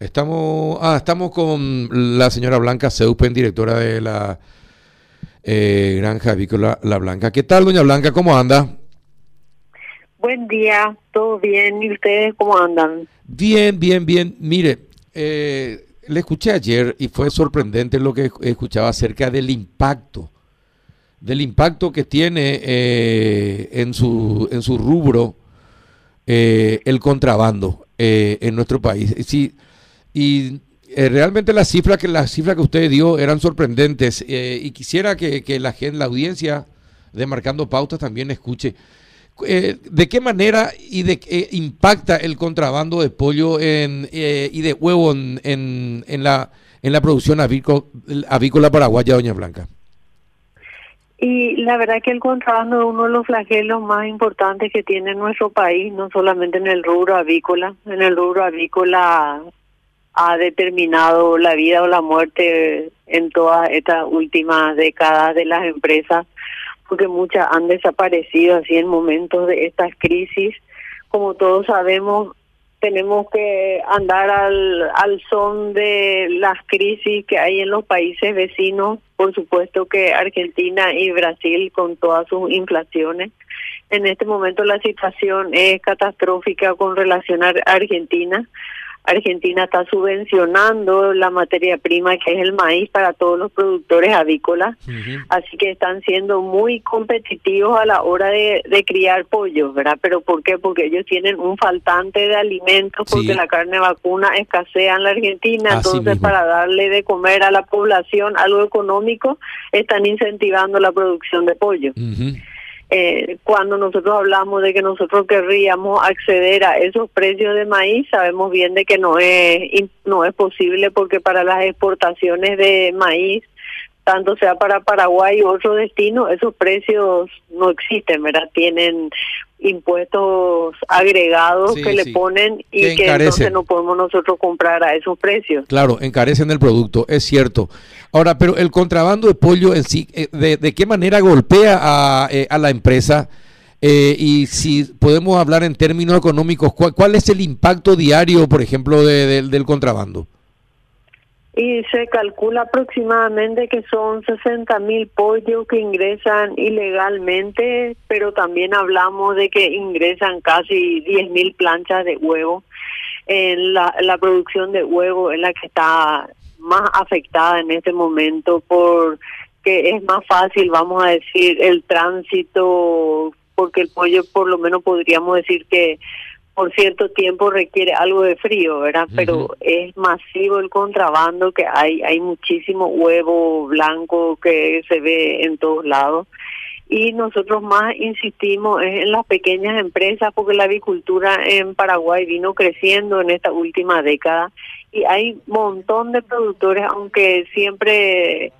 Estamos, ah, estamos con la señora Blanca Seupen, directora de la eh, Granja Avícola La Blanca. ¿Qué tal, doña Blanca? ¿Cómo anda? Buen día, todo bien. ¿Y ustedes cómo andan? Bien, bien, bien. Mire, eh, le escuché ayer y fue sorprendente lo que escuchaba acerca del impacto, del impacto que tiene eh, en, su, en su rubro eh, el contrabando en nuestro país. Sí, y realmente las cifras que las cifras que usted dio eran sorprendentes y quisiera que, que la la audiencia de Marcando Pautas también escuche. Eh, ¿de qué manera y de qué impacta el contrabando de pollo en, eh, y de huevo en, en, la, en la producción avícola, paraguaya, doña Blanca? Y la verdad que el contrabando es uno de los flagelos más importantes que tiene nuestro país, no solamente en el rubro avícola. En el rubro avícola ha determinado la vida o la muerte en todas estas últimas décadas de las empresas porque muchas han desaparecido así en momentos de estas crisis. Como todos sabemos, tenemos que andar al, al son de las crisis que hay en los países vecinos, por supuesto que Argentina y Brasil con todas sus inflaciones. En este momento la situación es catastrófica con relación a Argentina. Argentina está subvencionando la materia prima que es el maíz para todos los productores avícolas, así que están siendo muy competitivos a la hora de, criar pollos, ¿verdad? Pero ¿por qué? Porque ellos tienen un faltante de alimentos, porque la carne vacuna escasea en la Argentina, entonces para darle de comer a la población algo económico, están incentivando la producción de pollo. Eh, cuando nosotros hablamos de que nosotros querríamos acceder a esos precios de maíz, sabemos bien de que no es no es posible porque para las exportaciones de maíz tanto sea para Paraguay u otro destino, esos precios no existen, ¿verdad? Tienen impuestos agregados que le ponen y que, entonces no podemos nosotros comprar a esos precios. Claro, encarecen el producto, es cierto. Ahora, pero el contrabando de pollo en sí, eh, ¿de, qué manera golpea a, eh, a la empresa? Eh, y si podemos hablar en términos económicos, ¿cuál, cuál es el impacto diario, por ejemplo, del contrabando? Y se calcula aproximadamente que son 60 mil pollos que ingresan ilegalmente, pero también hablamos de que ingresan casi 10 mil planchas de huevo. En la, la producción de huevo es la que está más afectada en este momento porque es más fácil, vamos a decir, el tránsito, porque el pollo por lo menos podríamos decir que por cierto tiempo requiere algo de frío, ¿verdad? Pero es masivo el contrabando que hay, hay muchísimo huevo blanco que se ve en todos lados. Y nosotros más insistimos en las pequeñas empresas porque la avicultura en Paraguay vino creciendo en esta última década y hay un montón de productores, aunque siempre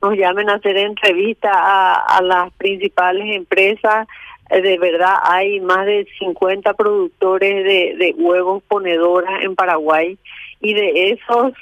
nos llamen a hacer entrevistas a, a las principales empresas, de verdad hay más de 50 productores de, de huevos ponedoras en Paraguay y de esos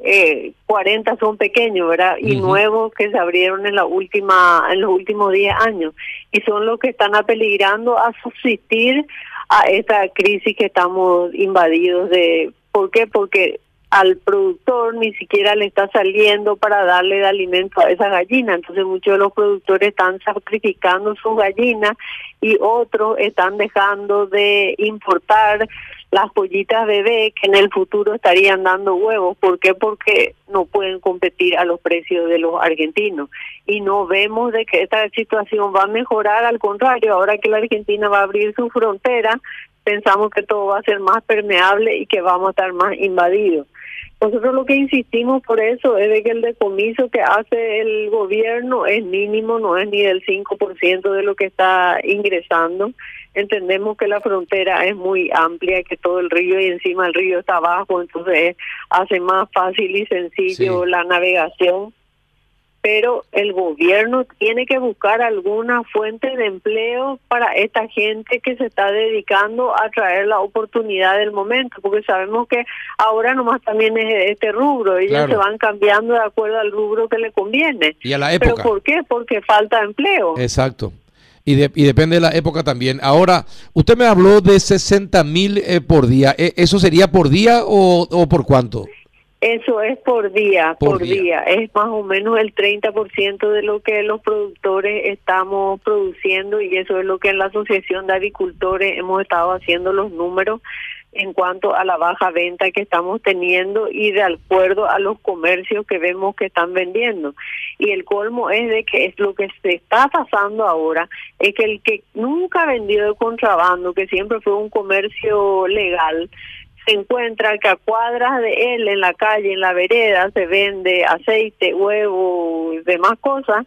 eh, 40 son pequeños, ¿verdad? Y nuevos que se abrieron en la última en los últimos 10 años y son los que están apeligrando a subsistir a esta crisis que estamos invadidos de ¿por qué? Porque al productor ni siquiera le está saliendo para darle de alimento a esa gallina. Entonces muchos de los productores están sacrificando sus gallinas y otros están dejando de importar las pollitas bebé que en el futuro estarían dando huevos. ¿Por qué? Porque no pueden competir a los precios de los argentinos. Y no vemos de que esta situación va a mejorar, al contrario, ahora que la Argentina va a abrir su frontera, pensamos que todo va a ser más permeable y que vamos a estar más invadidos. Nosotros lo que insistimos por eso es de que el decomiso que hace el gobierno es mínimo, no es ni del 5% de lo que está ingresando. Entendemos que la frontera es muy amplia, que todo el río y encima el río está abajo, entonces hace más fácil y sencillo la navegación pero el gobierno tiene que buscar alguna fuente de empleo para esta gente que se está dedicando a traer la oportunidad del momento, porque sabemos que ahora nomás también es este rubro, ellos se van cambiando de acuerdo al rubro que le conviene. Y a la época. ¿Pero por qué? Porque falta empleo. Exacto. Y, y, depende de la época también. Ahora, usted me habló de 60 mil eh, por día. ¿E, ¿Eso sería por día o, o por cuánto? Eso es por día, por, día. Es más o menos el 30% de lo que los productores estamos produciendo y eso es lo que en la Asociación de Agricultores hemos estado haciendo los números en cuanto a la baja venta que estamos teniendo y de acuerdo a los comercios que vemos que están vendiendo. Y el colmo es de que es lo que se está pasando ahora, es que el que nunca ha vendido de contrabando, que siempre fue un comercio legal, se encuentra que a cuadras de él en la calle, en la vereda, se vende aceite, huevo demás cosas,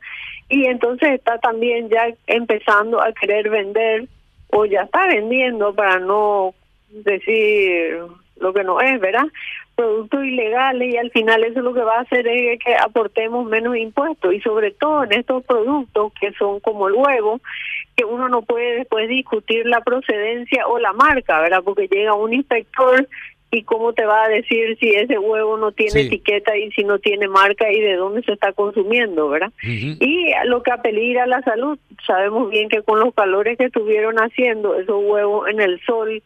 y entonces está también ya empezando a querer vender o ya está vendiendo para no decir lo que no es, ¿verdad? Productos ilegales y al final eso lo que va a hacer es que aportemos menos impuestos y sobre todo en estos productos que son como el huevo, que uno no puede después discutir la procedencia o la marca, ¿verdad? Porque llega un inspector y cómo te va a decir si ese huevo no tiene etiqueta y si no tiene marca y de dónde se está consumiendo, ¿verdad? Y lo que apeligra a la salud, sabemos bien que con los calores que estuvieron haciendo esos huevos en el sol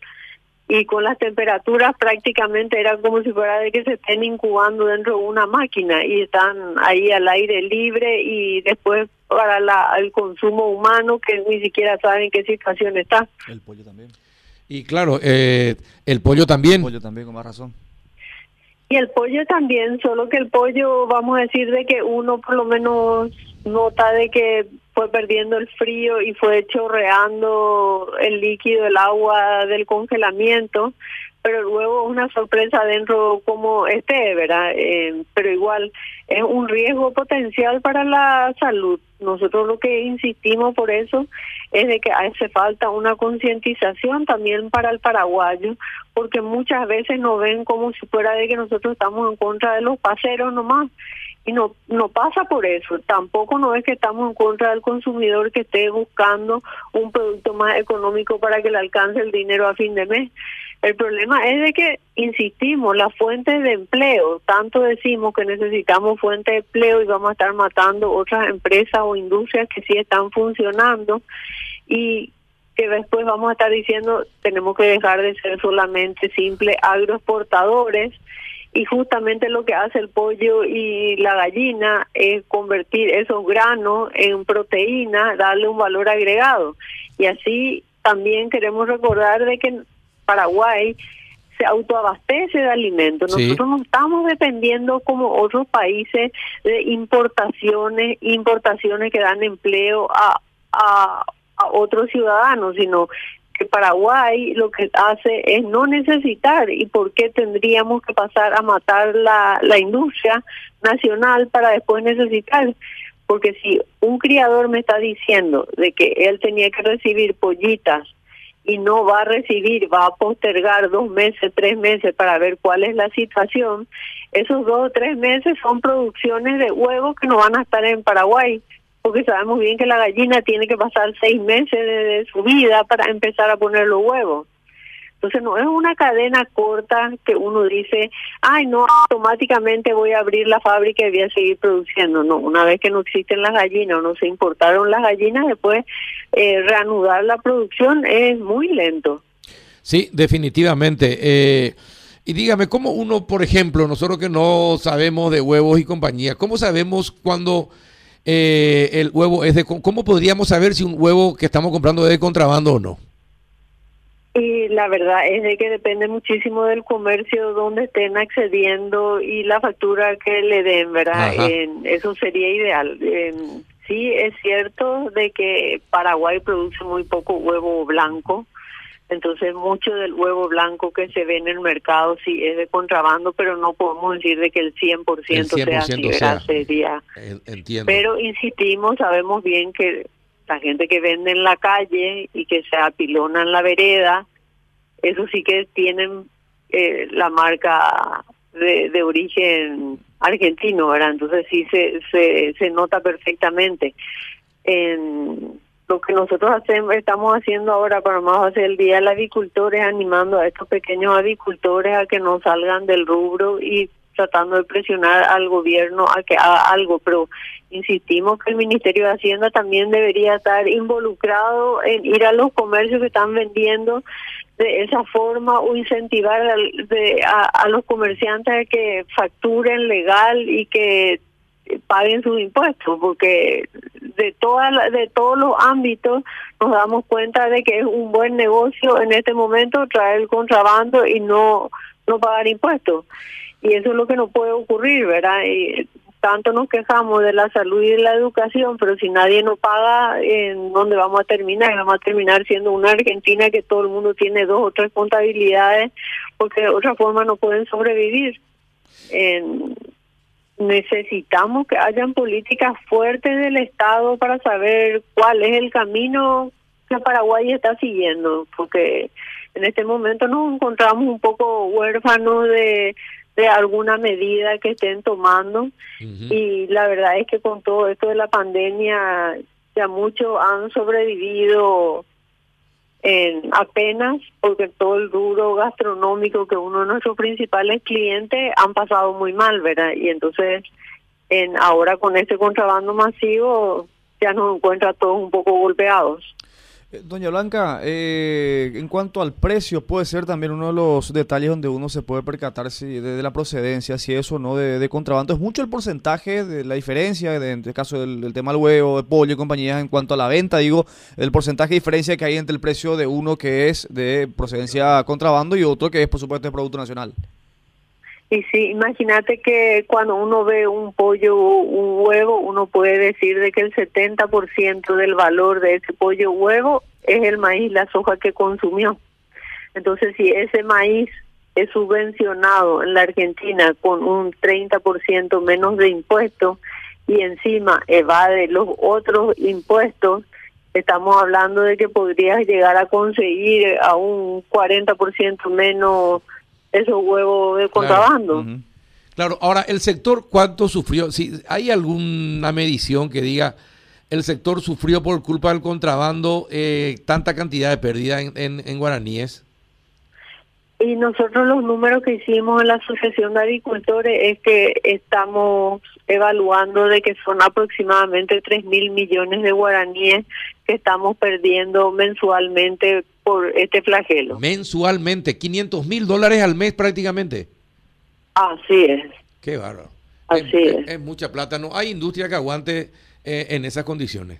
y con las temperaturas prácticamente era como si fuera de que se estén incubando dentro de una máquina y están ahí al aire libre y después para la, el consumo humano que ni siquiera saben en qué situación está. El pollo también. Y claro, eh, el pollo también. El pollo también, con más razón. Y el pollo también, solo que el pollo, vamos a decir de que uno por lo menos nota de que perdiendo el frío y fue chorreando el líquido, el agua del congelamiento, pero luego una sorpresa dentro como este, ¿verdad? Eh, pero igual es un riesgo potencial para la salud. Nosotros lo que insistimos por eso es de que hace falta una concientización también para el paraguayo, porque muchas veces nos ven como si fuera de que nosotros estamos en contra de los paseros nomás y no no pasa por eso. Tampoco no es que estamos en contra del consumidor que esté buscando un producto más económico para que le alcance el dinero a fin de mes. El problema es de que insistimos las fuentes de empleo tanto decimos que necesitamos fuentes de empleo y vamos a estar matando otras empresas o industrias que sí están funcionando y que después vamos a estar diciendo tenemos que dejar de ser solamente simples agroexportadores y justamente lo que hace el pollo y la gallina es convertir esos granos en proteína, darle un valor agregado. Y así también queremos recordar de que Paraguay se autoabastece de alimentos. Nosotros no estamos dependiendo como otros países de importaciones, importaciones que dan empleo a, a, a otros ciudadanos, sino Paraguay lo que hace es no necesitar y por qué tendríamos que pasar a matar la, la industria nacional para después necesitar. Porque si un criador me está diciendo de que él tenía que recibir pollitas y no va a recibir, va a postergar dos meses, tres meses para ver cuál es la situación, esos dos o tres meses son producciones de huevos que no van a estar en Paraguay porque sabemos bien que la gallina tiene que pasar seis meses de, su vida para empezar a poner los huevos. Entonces no es una cadena corta que uno dice, ay, no, automáticamente voy a abrir la fábrica y voy a seguir produciendo. No, una vez que no existen las gallinas o no se importaron las gallinas, después eh, reanudar la producción es muy lento. Sí, definitivamente. Eh, y dígame, ¿cómo uno, por ejemplo, nosotros que no sabemos de huevos y compañía, ¿cómo sabemos cuando eh, el huevo es de... ¿Cómo podríamos saber si un huevo que estamos comprando es de contrabando o no? Y la verdad es de que depende muchísimo del comercio donde estén accediendo y la factura que le den, ¿verdad? eso sería ideal. sí, es cierto de que Paraguay produce muy poco huevo blanco, entonces, mucho del huevo blanco que se ve en el mercado sí es de contrabando, pero no podemos decir de que el 100%, sea así, Sería. Entiendo. Pero insistimos, sabemos bien que la gente que vende en la calle y que se apilona en la vereda, eso sí que tienen eh, la marca de, de origen argentino, ¿verdad? Entonces sí se, se, se nota perfectamente. En, lo que nosotros hacemos, estamos haciendo ahora para más hacer el Día del Agricultor es animando a estos pequeños agricultores a que no salgan del rubro y tratando de presionar al gobierno a que haga algo, pero insistimos que el Ministerio de Hacienda también debería estar involucrado en ir a los comercios que están vendiendo. De esa forma o incentivar a, a los comerciantes a que facturen legal y que paguen sus impuestos, porque de toda de todos los ámbitos nos damos cuenta de que es un buen negocio en este momento traer contrabando y no no pagar impuestos. Y eso es lo que no puede ocurrir, ¿verdad? Y tanto nos quejamos de la salud y de la educación, pero si nadie nos paga, ¿en dónde vamos a terminar? Vamos a terminar siendo una Argentina que todo el mundo tiene dos o tres contabilidades, porque de otra forma no pueden sobrevivir. En, necesitamos que hayan políticas fuertes del Estado para saber cuál es el camino que Paraguay está siguiendo, porque en este momento nos encontramos un poco huérfanos de, de alguna medida que estén tomando. Y la verdad es que con todo esto de la pandemia ya muchos han sobrevivido en apenas porque todo el duro gastronómico que uno de nuestros principales clientes han pasado muy mal, ¿verdad? Y entonces en ahora con este contrabando masivo ya nos encuentra todos un poco golpeados. Eh, doña Blanca, eh, en cuanto al precio, puede ser también uno de los detalles donde uno se puede percatar si de, la procedencia, si eso o no de, contrabando. Es mucho el porcentaje de la diferencia, de, en este caso del, tema del huevo, de pollo y compañías, en cuanto a la venta, digo, el porcentaje de diferencia que hay entre el precio de uno que es de procedencia contrabando y otro que es, por supuesto, de producto nacional. Y sí, imagínate que cuando uno ve un pollo o un huevo, uno puede decir de que el 70% del valor de ese pollo huevo es el maíz, la soja que consumió. Entonces, si ese maíz es subvencionado en la Argentina con un 30% menos de impuestos y encima evade los otros impuestos, estamos hablando de que podrías llegar a conseguir a un 40% menos esos huevos de contrabando. Claro, ahora el sector, ¿cuánto sufrió? Si ¿Hay alguna medición que diga el sector sufrió por culpa del contrabando eh, tanta cantidad de pérdida en, en, guaraníes? Y nosotros los números que hicimos en la Asociación de Agricultores es que estamos evaluando de que son aproximadamente 3 mil millones de guaraníes que estamos perdiendo mensualmente por este flagelo. Mensualmente, 500 mil dólares al mes prácticamente. Así es. Qué bárbaro. Así es, es, mucha plata. No hay industria que aguante eh, en esas condiciones.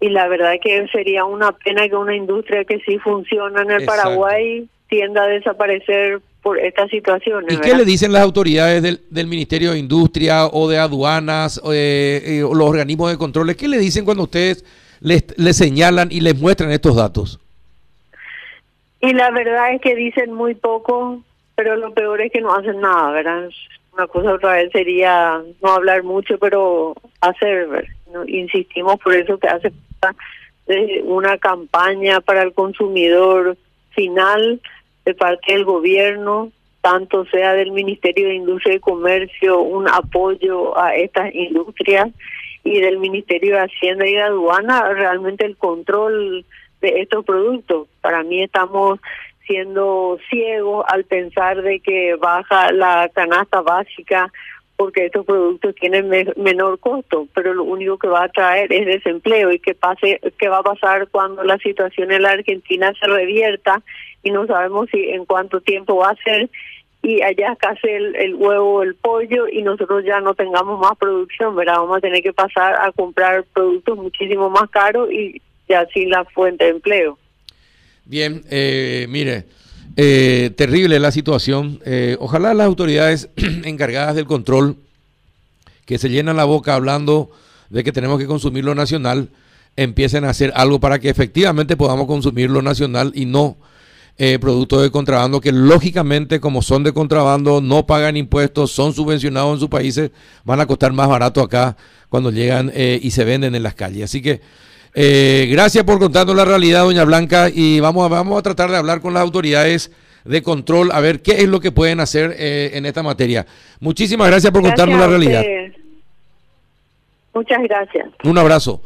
Y la verdad que sería una pena que una industria que sí funciona en el Paraguay tienda a desaparecer por estas situaciones. ¿Y qué le dicen las autoridades del, del, Ministerio de Industria o de aduanas eh, eh, o los organismos de controles? ¿Qué le dicen cuando ustedes les, les señalan y les muestran estos datos? Y la verdad es que dicen muy poco, pero lo peor es que no hacen nada, ¿verdad? Una cosa otra vez sería no hablar mucho, pero hacer, insistimos por eso que hace una campaña para el consumidor final de parte del gobierno, tanto sea del Ministerio de Industria y Comercio, un apoyo a estas industrias y del Ministerio de Hacienda y de Aduana, realmente el control de estos productos. Para mí estamos siendo ciegos al pensar de que baja la canasta básica porque estos productos tienen menor costo, pero lo único que va a traer es desempleo y qué pase qué va a pasar cuando la situación en la Argentina se revierta y no sabemos si en cuánto tiempo va a ser y allá casi el, el huevo, el pollo y nosotros ya no tengamos más producción, ¿verdad? Vamos a tener que pasar a comprar productos muchísimo más caros y y así la fuente de empleo. Bien, eh, mire, eh, terrible la situación. Eh, ojalá las autoridades encargadas del control, que se llenan la boca hablando de que tenemos que consumir lo nacional, empiecen a hacer algo para que efectivamente podamos consumir lo nacional y no productos de contrabando que lógicamente como son de contrabando no pagan impuestos, son subvencionados en sus países, van a costar más barato acá cuando llegan y se venden en las calles. Así que eh, gracias por contarnos la realidad, doña Blanca, y vamos a, vamos a tratar de hablar con las autoridades de control a ver qué es lo que pueden hacer eh, en esta materia. Muchísimas gracias por contarnos la realidad. Muchas gracias. Un abrazo.